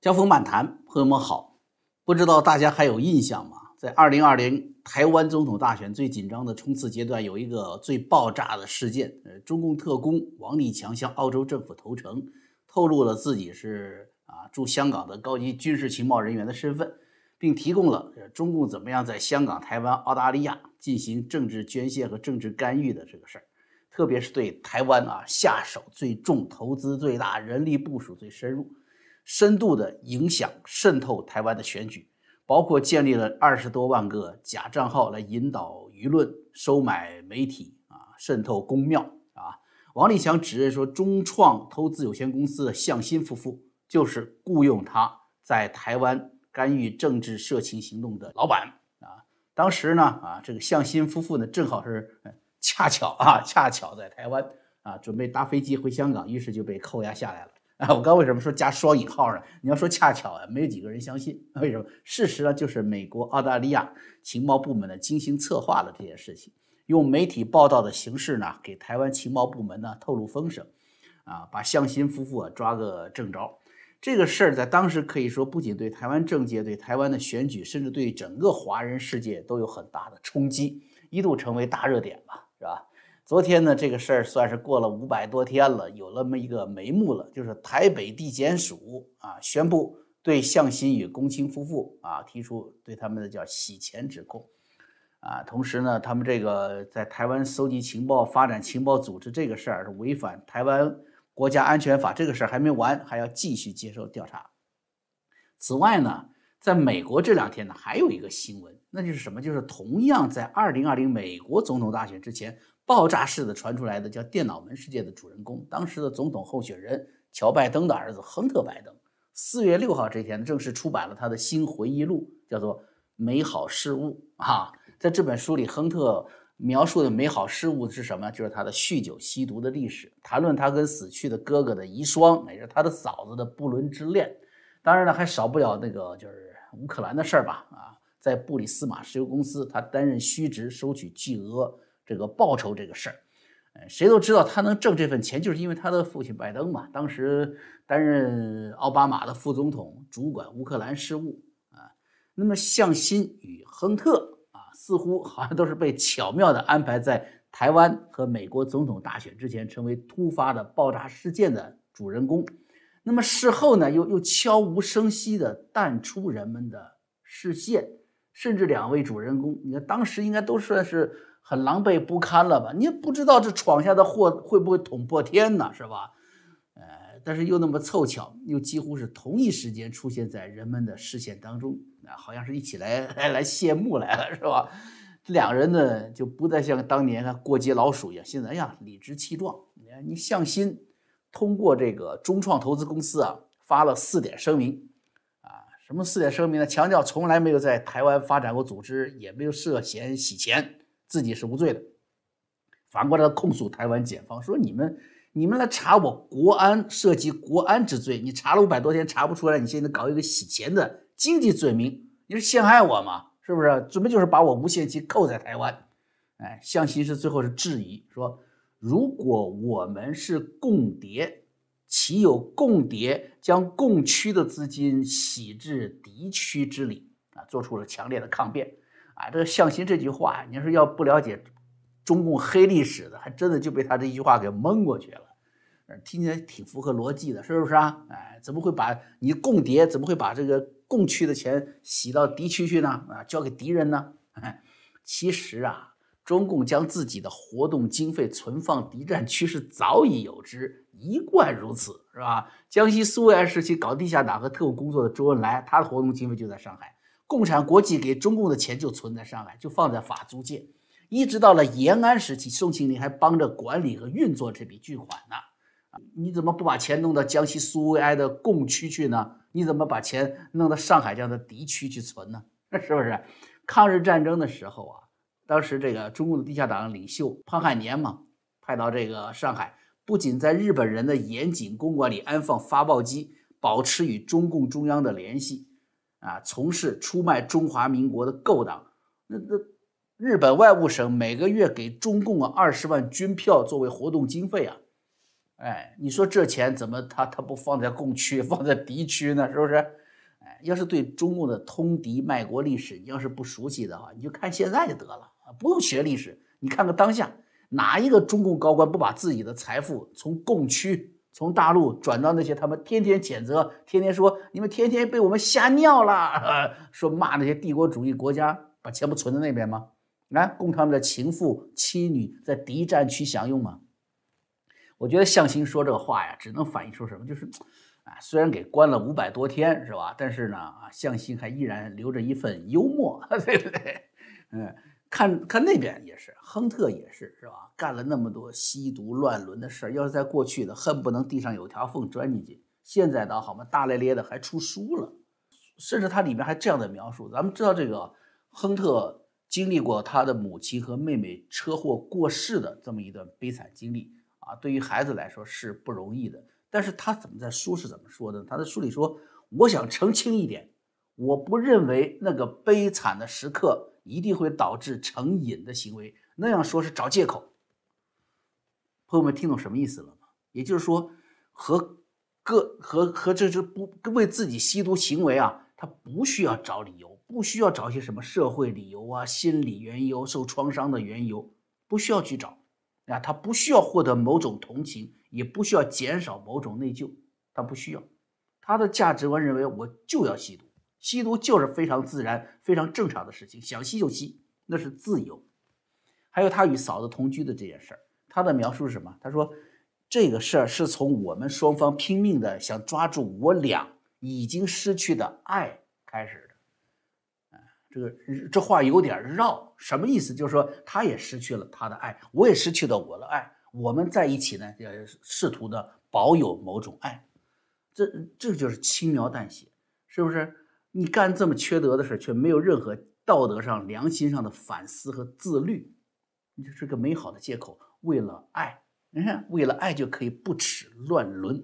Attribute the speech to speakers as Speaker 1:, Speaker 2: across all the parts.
Speaker 1: 江峰漫谈，朋友们好，不知道大家还有印象吗？在二零二零台湾总统大选最紧张的冲刺阶段，有一个最爆炸的事件，呃，中共特工王立强向澳洲政府投诚，透露了自己是啊驻香港的高级军事情报人员的身份，并提供了中共怎么样在香港、台湾、澳大利亚进行政治捐献和政治干预的这个事儿，特别是对台湾啊下手最重、投资最大、人力部署最深入。深度的影响渗透台湾的选举，包括建立了二十多万个假账号来引导舆论、收买媒体啊，渗透公庙啊。王立强指认说，中创投资有限公司的向心夫妇就是雇佣他在台湾干预政治社情行动的老板啊。当时呢啊，这个向心夫妇呢正好是恰巧啊，恰巧在台湾啊，准备搭飞机回香港，于是就被扣押下来了。啊，我刚为什么说加双引号呢？你要说恰巧啊，没有几个人相信。为什么？事实呢，就是美国、澳大利亚情报部门呢精心策划了这件事情，用媒体报道的形式呢，给台湾情报部门呢透露风声，啊，把向心夫妇啊抓个正着。这个事儿在当时可以说，不仅对台湾政界、对台湾的选举，甚至对整个华人世界都有很大的冲击，一度成为大热点吧，是吧？昨天呢，这个事儿算是过了五百多天了，有那么一个眉目了，就是台北地检署啊宣布对向心宇龚清夫妇啊提出对他们的叫洗钱指控，啊，同时呢，他们这个在台湾搜集情报、发展情报组织这个事儿是违反台湾国家安全法，这个事儿还没完，还要继续接受调查。此外呢，在美国这两天呢，还有一个新闻，那就是什么？就是同样在二零二零美国总统大选之前。爆炸式的传出来的叫电脑门事件的主人公，当时的总统候选人乔拜登的儿子亨特拜登，四月六号这天正式出版了他的新回忆录，叫做《美好事物》啊。在这本书里，亨特描述的美好事物是什么？就是他的酗酒吸毒的历史，谈论他跟死去的哥哥的遗孀，也是他的嫂子的不伦之恋。当然了，还少不了那个就是乌克兰的事儿吧？啊，在布里斯马石油公司，他担任虚职，收取巨额。这个报酬这个事儿，呃，谁都知道他能挣这份钱，就是因为他的父亲拜登嘛，当时担任奥巴马的副总统，主管乌克兰事务啊。那么向心与亨特啊，似乎好像都是被巧妙的安排在台湾和美国总统大选之前，成为突发的爆炸事件的主人公。那么事后呢，又又悄无声息的淡出人们的视线，甚至两位主人公，你看当时应该都算是。很狼狈不堪了吧？你也不知道这闯下的祸会不会捅破天呢？是吧？呃，但是又那么凑巧，又几乎是同一时间出现在人们的视线当中，啊，好像是一起来来 来谢幕来了，是吧？这两人呢，就不再像当年啊过街老鼠一样，现在哎呀理直气壮。你看，你向心通过这个中创投资公司啊，发了四点声明，啊，什么四点声明呢？强调从来没有在台湾发展过组织，也没有涉嫌洗钱。自己是无罪的，反过来控诉台湾检方说：“你们，你们来查我国安涉及国安之罪，你查了五百多天查不出来，你现在搞一个洗钱的经济罪名，你是陷害我吗？是不是？准备就是把我无限期扣在台湾。”哎，向心是最后是质疑说：“如果我们是共谍，岂有共谍将共区的资金洗至敌区之理？”啊，做出了强烈的抗辩。啊，这个向心这句话，你说要不了解中共黑历史的，还真的就被他这一句话给蒙过去了。听起来挺符合逻辑的，是不是啊？哎，怎么会把你共谍，怎么会把这个共区的钱洗到敌区去呢？啊，交给敌人呢？其实啊，中共将自己的活动经费存放敌占区是早已有之，一贯如此，是吧？江西苏维埃时期搞地下党和特务工作的周恩来，他的活动经费就在上海。共产国际给中共的钱就存在上海，就放在法租界，一直到了延安时期，宋庆龄还帮着管理和运作这笔巨款呢。啊，你怎么不把钱弄到江西苏维埃的共区去呢？你怎么把钱弄到上海这样的敌区去存呢？是不是？抗日战争的时候啊，当时这个中共的地下党领袖潘汉年嘛，派到这个上海，不仅在日本人的严谨公馆里安放发报机，保持与中共中央的联系。啊，从事出卖中华民国的勾当，那那日本外务省每个月给中共啊二十万军票作为活动经费啊，哎，你说这钱怎么他他不放在共区，放在敌区呢？是不是？哎，要是对中共的通敌卖国历史，你要是不熟悉的话，你就看现在就得了啊，不用学历史，你看看当下哪一个中共高官不把自己的财富从共区、从大陆转到那些他们天天谴责、天天说你们天天被我们吓尿了，说骂那些帝国主义国家，把钱不存在那边吗？来供他们的情妇、妻女在敌占区享用吗？我觉得向心说这个话呀，只能反映出什么？就是，啊，虽然给关了五百多天，是吧？但是呢，啊，向心还依然留着一份幽默，对不对？嗯，看看那边也是，亨特也是，是吧？干了那么多吸毒乱伦的事儿，要是在过去的，恨不能地上有条缝钻进去。现在倒好嘛，大咧咧的还出书了，甚至他里面还这样的描述。咱们知道这个亨特经历过他的母亲和妹妹车祸过世的这么一段悲惨经历。啊，对于孩子来说是不容易的，但是他怎么在书是怎么说的？他在书里说：“我想澄清一点，我不认为那个悲惨的时刻一定会导致成瘾的行为，那样说是找借口。”朋友们听懂什么意思了吗？也就是说，和个和和这这不为自己吸毒行为啊，他不需要找理由，不需要找一些什么社会理由啊、心理缘由、受创伤的缘由，不需要去找。啊，他不需要获得某种同情，也不需要减少某种内疚，他不需要。他的价值观认为，我就要吸毒，吸毒就是非常自然、非常正常的事情，想吸就吸，那是自由。还有他与嫂子同居的这件事儿，他的描述是什么？他说，这个事儿是从我们双方拼命的想抓住我俩已经失去的爱开始的。这个这话有点绕，什么意思？就是说他也失去了他的爱，我也失去了我的爱，我们在一起呢，也试图的保有某种爱，这这就是轻描淡写，是不是？你干这么缺德的事，却没有任何道德上、良心上的反思和自律，你就是个美好的借口。为了爱，你看，为了爱就可以不耻乱伦。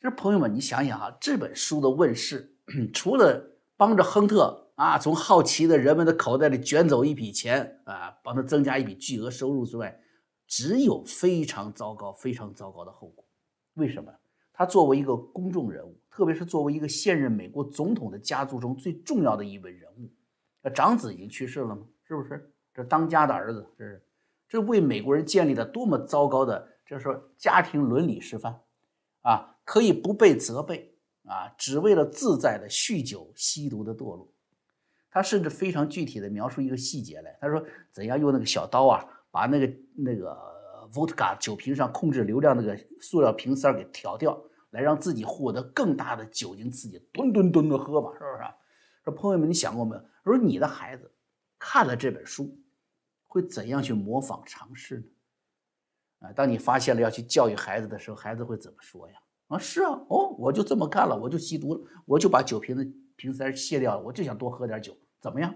Speaker 1: 就是朋友们，你想想啊，这本书的问世，除了帮着亨特。啊，从好奇的人们的口袋里卷走一笔钱啊，帮他增加一笔巨额收入之外，只有非常糟糕、非常糟糕的后果。为什么？他作为一个公众人物，特别是作为一个现任美国总统的家族中最重要的一位人物，那长子已经去世了吗？是不是？这当家的儿子，这是这为美国人建立了多么糟糕的，就是说家庭伦理示范啊！可以不被责备啊，只为了自在的酗酒、吸毒的堕落。他甚至非常具体的描述一个细节来，他说怎样用那个小刀啊，把那个那个 vodka 酒瓶上控制流量那个塑料瓶塞给挑掉，来让自己获得更大的酒精刺激，吨吨吨的喝嘛，是不是？说朋友们，你想过没有？说你的孩子看了这本书，会怎样去模仿尝试呢？啊，当你发现了要去教育孩子的时候，孩子会怎么说呀？啊，是啊，哦，我就这么干了，我就吸毒了，我就把酒瓶子瓶塞卸掉了，我就想多喝点酒。怎么样？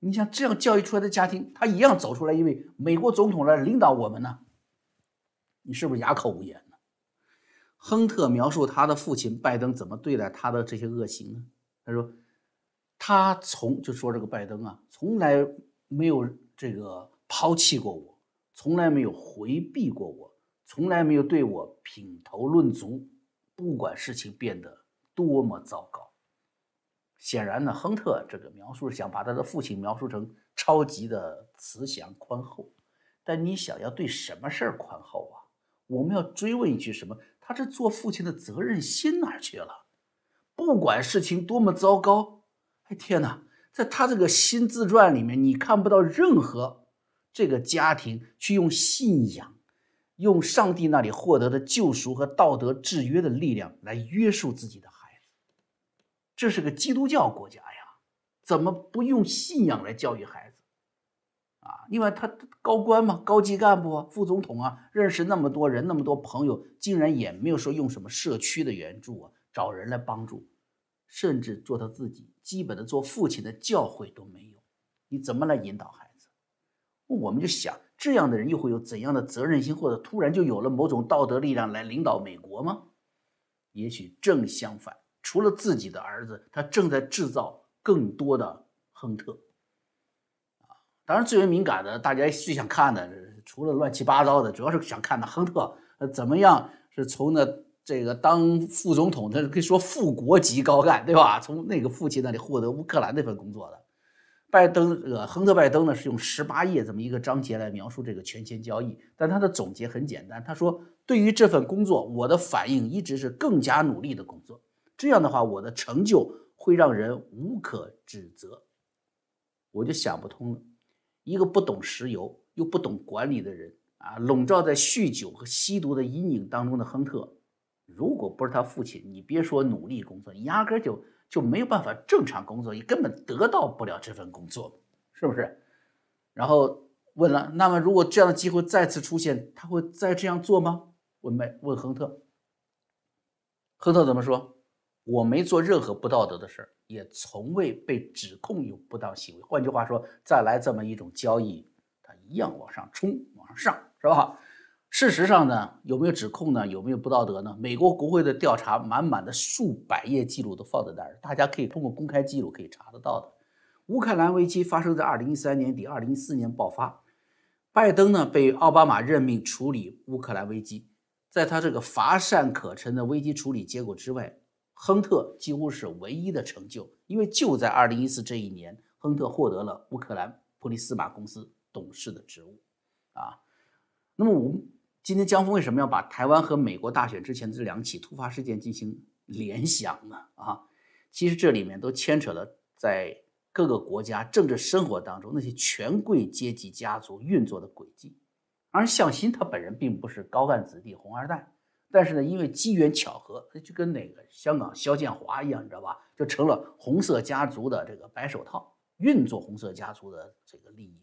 Speaker 1: 你像这样教育出来的家庭，他一样走出来一位美国总统来领导我们呢？你是不是哑口无言？亨特描述他的父亲拜登怎么对待他的这些恶行呢？他说，他从就说这个拜登啊，从来没有这个抛弃过我，从来没有回避过我，从来没有对我品头论足，不管事情变得多么糟糕。显然呢，亨特这个描述是想把他的父亲描述成超级的慈祥宽厚，但你想要对什么事儿宽厚啊？我们要追问一句：什么？他这做父亲的责任心哪去了？不管事情多么糟糕，哎天哪，在他这个新自传里面，你看不到任何这个家庭去用信仰、用上帝那里获得的救赎和道德制约的力量来约束自己的孩子。这是个基督教国家呀，怎么不用信仰来教育孩子啊？因为他高官嘛，高级干部啊，副总统啊，认识那么多人，那么多朋友，竟然也没有说用什么社区的援助啊，找人来帮助，甚至做他自己基本的做父亲的教诲都没有。你怎么来引导孩子？我们就想，这样的人又会有怎样的责任心，或者突然就有了某种道德力量来领导美国吗？也许正相反。除了自己的儿子，他正在制造更多的亨特！当然，最为敏感的，大家最想看的，除了乱七八糟的，主要是想看的亨特呃怎么样是从那这个当副总统，他可以说副国级高干，对吧？从那个父亲那里获得乌克兰那份工作的。拜登，呃，亨特·拜登呢是用十八页这么一个章节来描述这个权钱交易，但他的总结很简单，他说：“对于这份工作，我的反应一直是更加努力的工作。这样的话，我的成就会让人无可指责。”我就想不通了，一个不懂石油又不懂管理的人啊，笼罩在酗酒和吸毒的阴影当中的亨特，如果不是他父亲，你别说努力工作，压根就。就没有办法正常工作，你根本得到不了这份工作，是不是？然后问了，那么如果这样的机会再次出现，他会再这样做吗？问麦问亨特，亨特怎么说？我没做任何不道德的事儿，也从未被指控有不当行为。换句话说，再来这么一种交易，它一样往上冲，往上上，是吧？事实上呢，有没有指控呢？有没有不道德呢？美国国会的调查，满满的数百页记录都放在那儿，大家可以通过公开记录可以查得到的。乌克兰危机发生在二零一三年底，二零一四年爆发。拜登呢被奥巴马任命处理乌克兰危机，在他这个乏善可陈的危机处理结果之外，亨特几乎是唯一的成就，因为就在二零一四这一年，亨特获得了乌克兰普利斯马公司董事的职务。啊，那么我们。今天江峰为什么要把台湾和美国大选之前的这两起突发事件进行联想呢？啊，其实这里面都牵扯了在各个国家政治生活当中那些权贵阶级家族运作的轨迹。而向新他本人并不是高干子弟、红二代，但是呢，因为机缘巧合，就跟那个香港肖建华一样，你知道吧？就成了红色家族的这个白手套，运作红色家族的这个利益，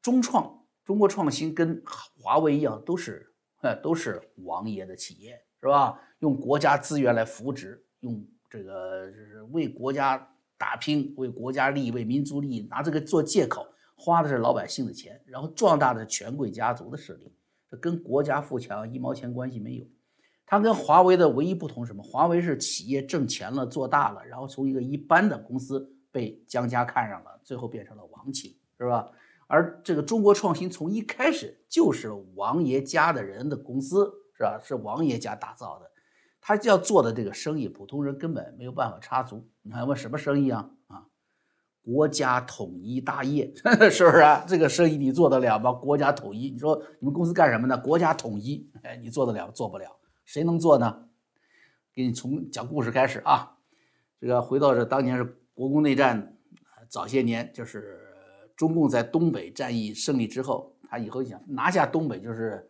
Speaker 1: 中创。中国创新跟华为一样，都是，呃，都是王爷的企业，是吧？用国家资源来扶植，用这个就是为国家打拼，为国家利益、为民族利益，拿这个做借口，花的是老百姓的钱，然后壮大的权贵家族的势力，这跟国家富强一毛钱关系没有。它跟华为的唯一不同什么？华为是企业挣钱了，做大了，然后从一个一般的公司被江家看上了，最后变成了王企，是吧？而这个中国创新从一开始就是王爷家的人的公司，是吧？是王爷家打造的，他要做的这个生意，普通人根本没有办法插足。你还问什么生意啊？啊，国家统一大业，是不是啊？这个生意你做得了吗？国家统一，你说你们公司干什么呢？国家统一，哎，你做得了？做不了，谁能做呢？给你从讲故事开始啊，这个回到这当年是国共内战，早些年就是。中共在东北战役胜利之后，他以后想拿下东北，就是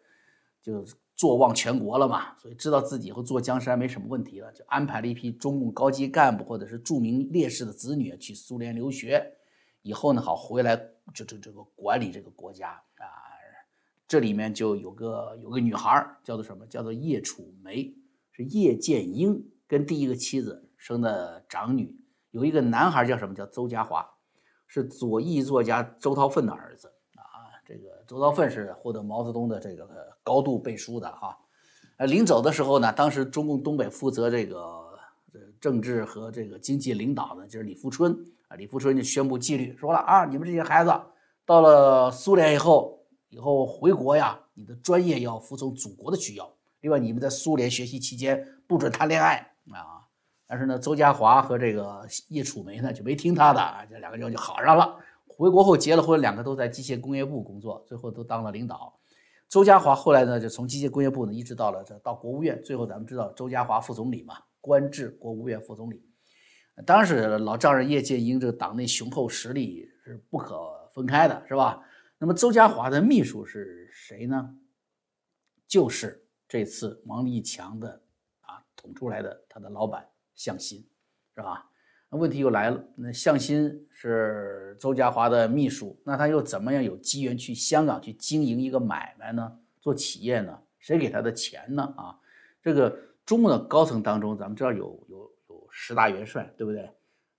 Speaker 1: 就坐望全国了嘛，所以知道自己以后坐江山没什么问题了，就安排了一批中共高级干部或者是著名烈士的子女去苏联留学，以后呢好回来就这这个管理这个国家啊。这里面就有个有个女孩叫做什么？叫做叶楚梅，是叶剑英跟第一个妻子生的长女，有一个男孩叫什么？叫邹家华。是左翼作家周韬奋的儿子啊，这个周韬奋是获得毛泽东的这个高度背书的哈。呃，临走的时候呢，当时中共东北负责这个政治和这个经济领导的就是李富春啊，李富春就宣布纪律，说了啊，你们这些孩子到了苏联以后，以后回国呀，你的专业要服从祖国的需要，另外你们在苏联学习期间不准谈恋爱啊。但是呢，周家华和这个叶楚梅呢就没听他的啊，这两个人就好上了。回国后结了婚，两个都在机械工业部工作，最后都当了领导。周家华后来呢，就从机械工业部呢一直到了这到国务院，最后咱们知道周家华副总理嘛，官至国务院副总理。当时老丈人叶剑英这个党内雄厚实力是不可分开的，是吧？那么邹家华的秘书是谁呢？就是这次王立强的啊捅出来的他的老板。向心，是吧？那问题又来了，那向心是邹家华的秘书，那他又怎么样有机缘去香港去经营一个买卖呢？做企业呢？谁给他的钱呢？啊，这个中共的高层当中，咱们知道有有有十大元帅，对不对？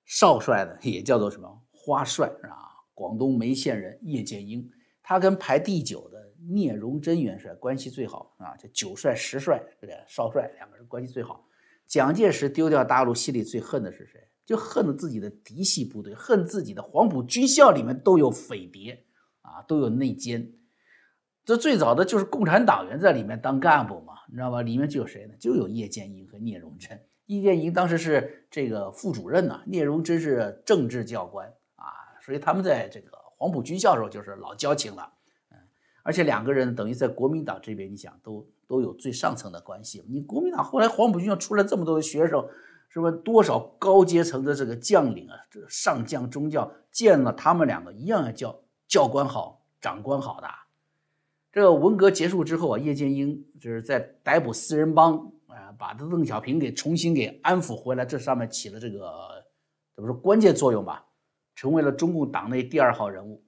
Speaker 1: 少帅呢也叫做什么花帅，是吧？广东梅县人叶剑英，他跟排第九的聂荣臻元帅关系最好啊，这九帅十帅对不对？少帅两个人关系最好。蒋介石丢掉大陆，心里最恨的是谁？就恨自己的嫡系部队，恨自己的黄埔军校里面都有匪谍啊，都有内奸。这最早的就是共产党员在里面当干部嘛，你知道吧？里面就有谁呢？就有叶剑英和聂荣臻。叶剑英当时是这个副主任呐，聂荣臻是政治教官，所以他们在这个黄埔军校时候就是老交情了。嗯，而且两个人等于在国民党这边，你想都都有最上层的关系。你国民党后来黄埔军校出来这么多的学生，是不多少高阶层的这个将领啊，这上将中将见了他们两个一样要叫教官好，长官好的。这个文革结束之后啊，叶剑英就是在逮捕四人帮啊，把这邓小平给重新给安抚回来，这上面起了这个怎么说关键作用吧，成为了中共党内第二号人物。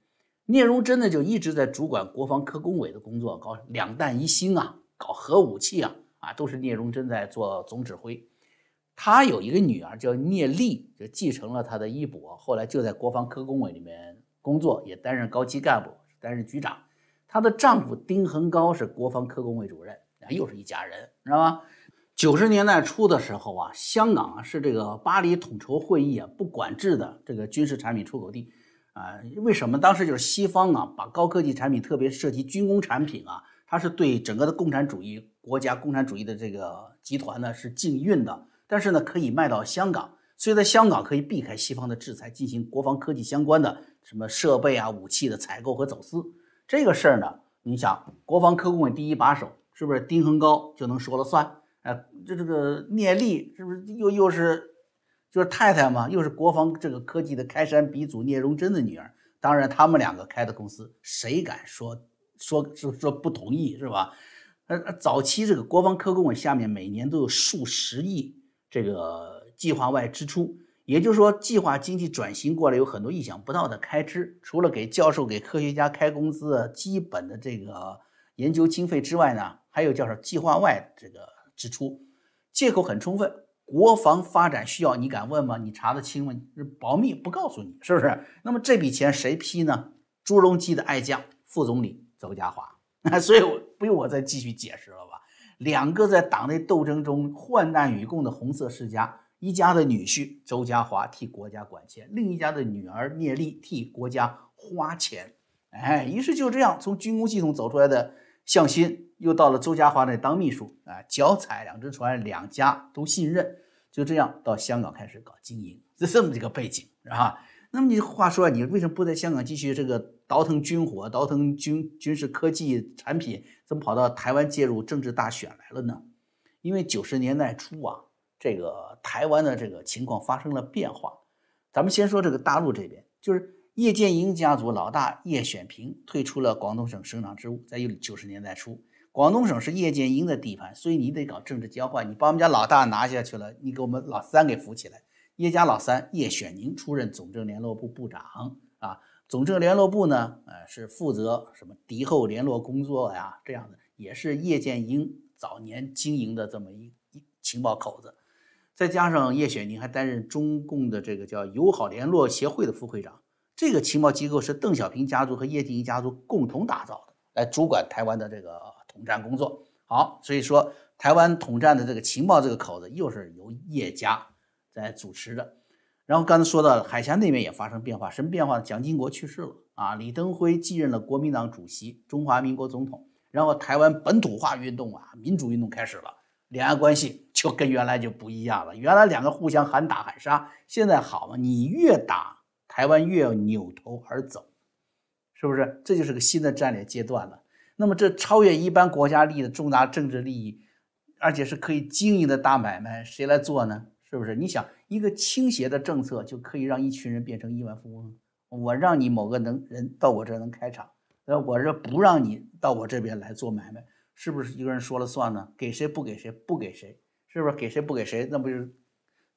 Speaker 1: 聂荣臻呢就一直在主管国防科工委的工作，搞两弹一星啊，搞核武器啊，啊都是聂荣臻在做总指挥。他有一个女儿叫聂丽，就继承了他的衣钵，后来就在国防科工委里面工作，也担任高级干部，担任局长。她的丈夫丁恒高是国防科工委主任，啊，又是一家人，知道吗？九十年代初的时候啊，香港啊是这个巴黎统筹会议啊不管制的这个军事产品出口地，啊，为什么？当时就是西方啊把高科技产品，特别涉及军工产品啊，它是对整个的共产主义国家、共产主义的这个集团呢是禁运的，但是呢可以卖到香港，所以在香港可以避开西方的制裁，进行国防科技相关的什么设备啊、武器的采购和走私。这个事儿呢，你想，国防科工委第一把手是不是丁恒高就能说了算？哎，这这个聂力是不是又又是就是太太嘛？又是国防这个科技的开山鼻祖聂荣臻的女儿。当然，他们两个开的公司，谁敢说说说说不同意是吧？呃，早期这个国防科工委下面每年都有数十亿这个计划外支出。也就是说，计划经济转型过来有很多意想不到的开支，除了给教授、给科学家开工资、基本的这个研究经费之外呢，还有叫做计划外这个支出，借口很充分。国防发展需要，你敢问吗？你查得清吗？保密，不告诉你，是不是？那么这笔钱谁批呢？朱镕基的爱将、副总理邹家华。所以我不用我再继续解释了吧？两个在党内斗争中患难与共的红色世家。一家的女婿周家华替国家管钱，另一家的女儿聂丽替国家花钱。哎，于是就这样，从军工系统走出来的向心，又到了周家华那当秘书啊，脚踩两只船，两家都信任。就这样到香港开始搞经营，是这么一个背景，是吧？那么你话说，你为什么不在香港继续这个倒腾军火、倒腾军军事科技产品，怎么跑到台湾介入政治大选来了呢？因为九十年代初啊。这个台湾的这个情况发生了变化，咱们先说这个大陆这边，就是叶剑英家族老大叶选平退出了广东省省长职务，在九十年代初，广东省是叶剑英的地盘，所以你得搞政治交换，你把我们家老大拿下去了，你给我们老三给扶起来。叶家老三叶选宁出任总政联络部部长啊，总政联络部呢，呃，是负责什么敌后联络工作呀，这样的，也是叶剑英早年经营的这么一一情报口子。再加上叶选宁还担任中共的这个叫友好联络协会的副会长，这个情报机构是邓小平家族和叶剑英家族共同打造的，来主管台湾的这个统战工作。好，所以说台湾统战的这个情报这个口子又是由叶家在主持的。然后刚才说到海峡那边也发生变化，什么变化？蒋经国去世了啊，李登辉继任了国民党主席，中华民国总统。然后台湾本土化运动啊，民主运动开始了。两岸关系就跟原来就不一样了。原来两个互相喊打喊杀，现在好嘛？你越打，台湾越要扭头而走，是不是？这就是个新的战略阶段了。那么这超越一般国家利益的重大政治利益，而且是可以经营的大买卖，谁来做呢？是不是？你想，一个倾斜的政策就可以让一群人变成亿万富翁。我让你某个能人到我这能开厂，呃，我这不让你到我这边来做买卖。是不是一个人说了算呢？给谁不给谁，不给谁，是不是给谁不给谁？那不是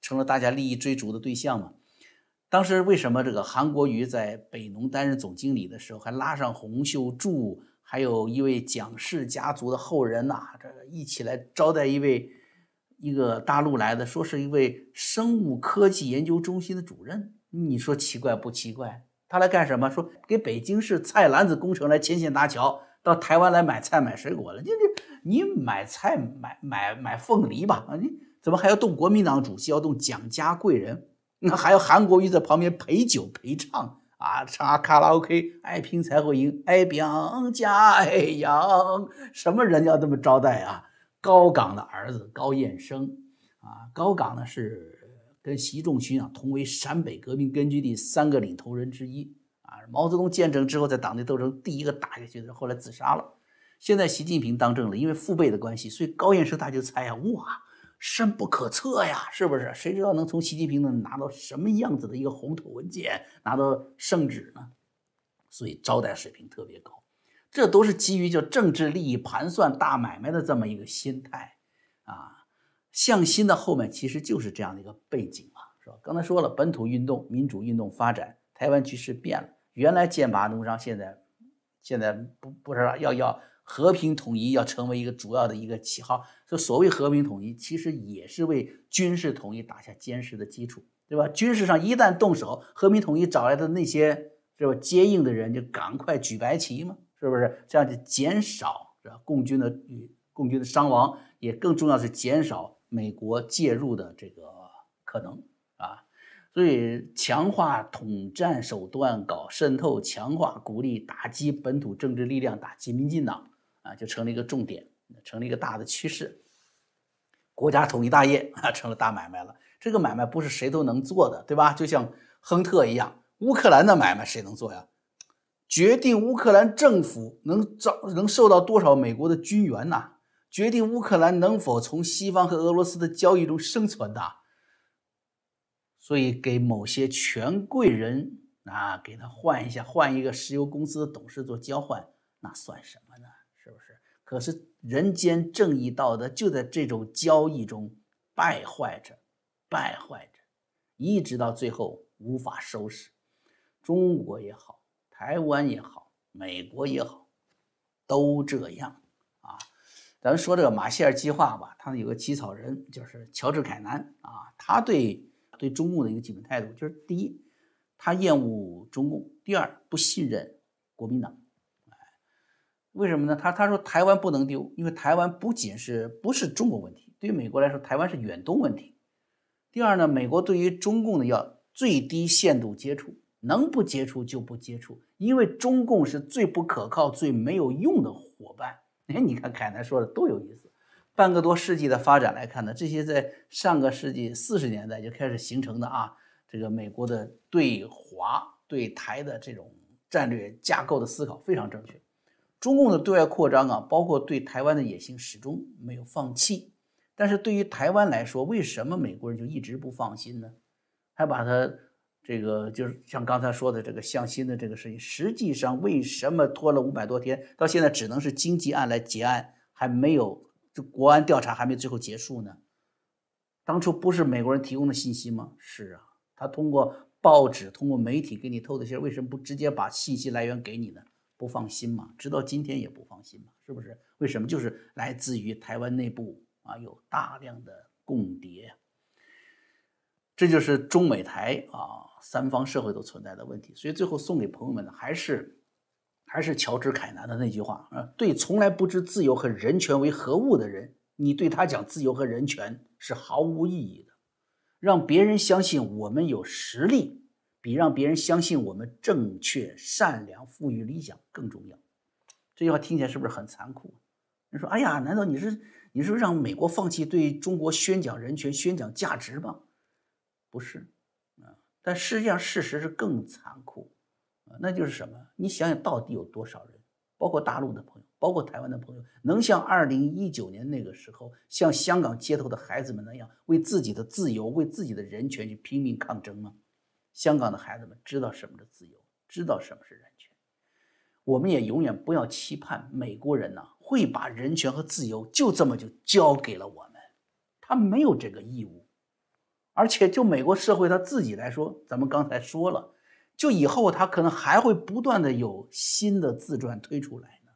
Speaker 1: 成了大家利益追逐的对象吗？当时为什么这个韩国瑜在北农担任总经理的时候，还拉上洪秀柱，还有一位蒋氏家族的后人呐，这一起来招待一位一个大陆来的，说是一位生物科技研究中心的主任。你说奇怪不奇怪？他来干什么？说给北京市菜篮子工程来牵线搭桥。到台湾来买菜买水果了，你这你买菜买买买凤梨吧！你怎么还要动国民党主席，要动蒋家贵人？那还有韩国瑜在旁边陪酒陪唱啊，唱卡拉 OK，爱拼才会赢，爱拼加爱养，什么人要这么招待啊？高岗的儿子高彦生啊，高岗呢是跟习仲勋啊同为陕北革命根据地三个领头人之一啊。毛泽东建政之后，在党内斗争第一个打下去的，后来自杀了。现在习近平当政了，因为父辈的关系，所以高彦生他就猜啊，哇。深不可测呀，是不是？谁知道能从习近平那拿到什么样子的一个红头文件，拿到圣旨呢？所以招待水平特别高，这都是基于叫政治利益盘算大买卖的这么一个心态啊。向心的后面其实就是这样的一个背景啊，是吧？刚才说了，本土运动、民主运动发展，台湾局势变了，原来剑拔弩张，现在现在不不知道要要。和平统一要成为一个主要的一个旗号，说所谓和平统一，其实也是为军事统一打下坚实的基础，对吧？军事上一旦动手，和平统一找来的那些是吧接应的人就赶快举白旗嘛，是不是？这样就减少是吧共军的与共军的伤亡，也更重要是减少美国介入的这个可能啊。所以强化统战手段，搞渗透，强化鼓励打击本土政治力量，打击民进党。啊，就成了一个重点，成了一个大的趋势。国家统一大业啊，成了大买卖了。这个买卖不是谁都能做的，对吧？就像亨特一样，乌克兰的买卖谁能做呀？决定乌克兰政府能招能受到多少美国的军援呐？决定乌克兰能否从西方和俄罗斯的交易中生存的。所以，给某些权贵人啊，给他换一下，换一个石油公司的董事做交换，那算什么呢？可是人间正义道德就在这种交易中败坏着，败坏着，一直到最后无法收拾。中国也好，台湾也好，美国也好，都这样啊。咱们说这个马歇尔计划吧，他有个起草人就是乔治凯南啊，他对对中共的一个基本态度就是：第一，他厌恶中共；第二，不信任国民党。为什么呢？他他说台湾不能丢，因为台湾不仅是不是中国问题，对于美国来说，台湾是远东问题。第二呢，美国对于中共的要最低限度接触，能不接触就不接触，因为中共是最不可靠、最没有用的伙伴。哎，你看凯南说的多有意思。半个多世纪的发展来看呢，这些在上个世纪四十年代就开始形成的啊，这个美国的对华对台的这种战略架构的思考非常正确。中共的对外扩张啊，包括对台湾的野心，始终没有放弃。但是对于台湾来说，为什么美国人就一直不放心呢？还把他这个就是像刚才说的这个向心的这个事情，实际上为什么拖了五百多天，到现在只能是经济案来结案，还没有就国安调查还没最后结束呢？当初不是美国人提供的信息吗？是啊，他通过报纸、通过媒体给你透的信，为什么不直接把信息来源给你呢？不放心嘛，直到今天也不放心嘛，是不是？为什么？就是来自于台湾内部啊，有大量的共谍，这就是中美台啊三方社会都存在的问题。所以最后送给朋友们的还是还是乔治凯南的那句话啊：对从来不知自由和人权为何物的人，你对他讲自由和人权是毫无意义的。让别人相信我们有实力。比让别人相信我们正确、善良、富裕理想更重要。这句话听起来是不是很残酷？你说：“哎呀，难道你是你是让美国放弃对中国宣讲人权、宣讲价值吗？”不是啊，但实际上事实是更残酷啊，那就是什么？你想想到底有多少人，包括大陆的朋友，包括台湾的朋友，能像二零一九年那个时候，像香港街头的孩子们那样，为自己的自由、为自己的人权去拼命抗争吗？香港的孩子们知道什么是自由，知道什么是人权。我们也永远不要期盼美国人呢会把人权和自由就这么就交给了我们，他没有这个义务。而且就美国社会他自己来说，咱们刚才说了，就以后他可能还会不断的有新的自传推出来呢，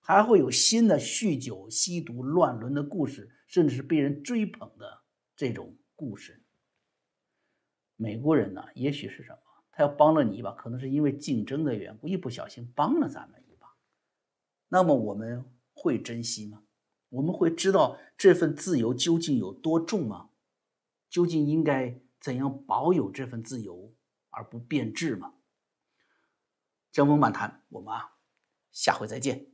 Speaker 1: 还会有新的酗酒、吸毒、乱伦的故事，甚至是被人追捧的这种故事。美国人呢，也许是什么？他要帮了你一把，可能是因为竞争的缘故，一不小心帮了咱们一把。那么我们会珍惜吗？我们会知道这份自由究竟有多重吗？究竟应该怎样保有这份自由而不变质吗？江峰漫谈，我们啊，下回再见。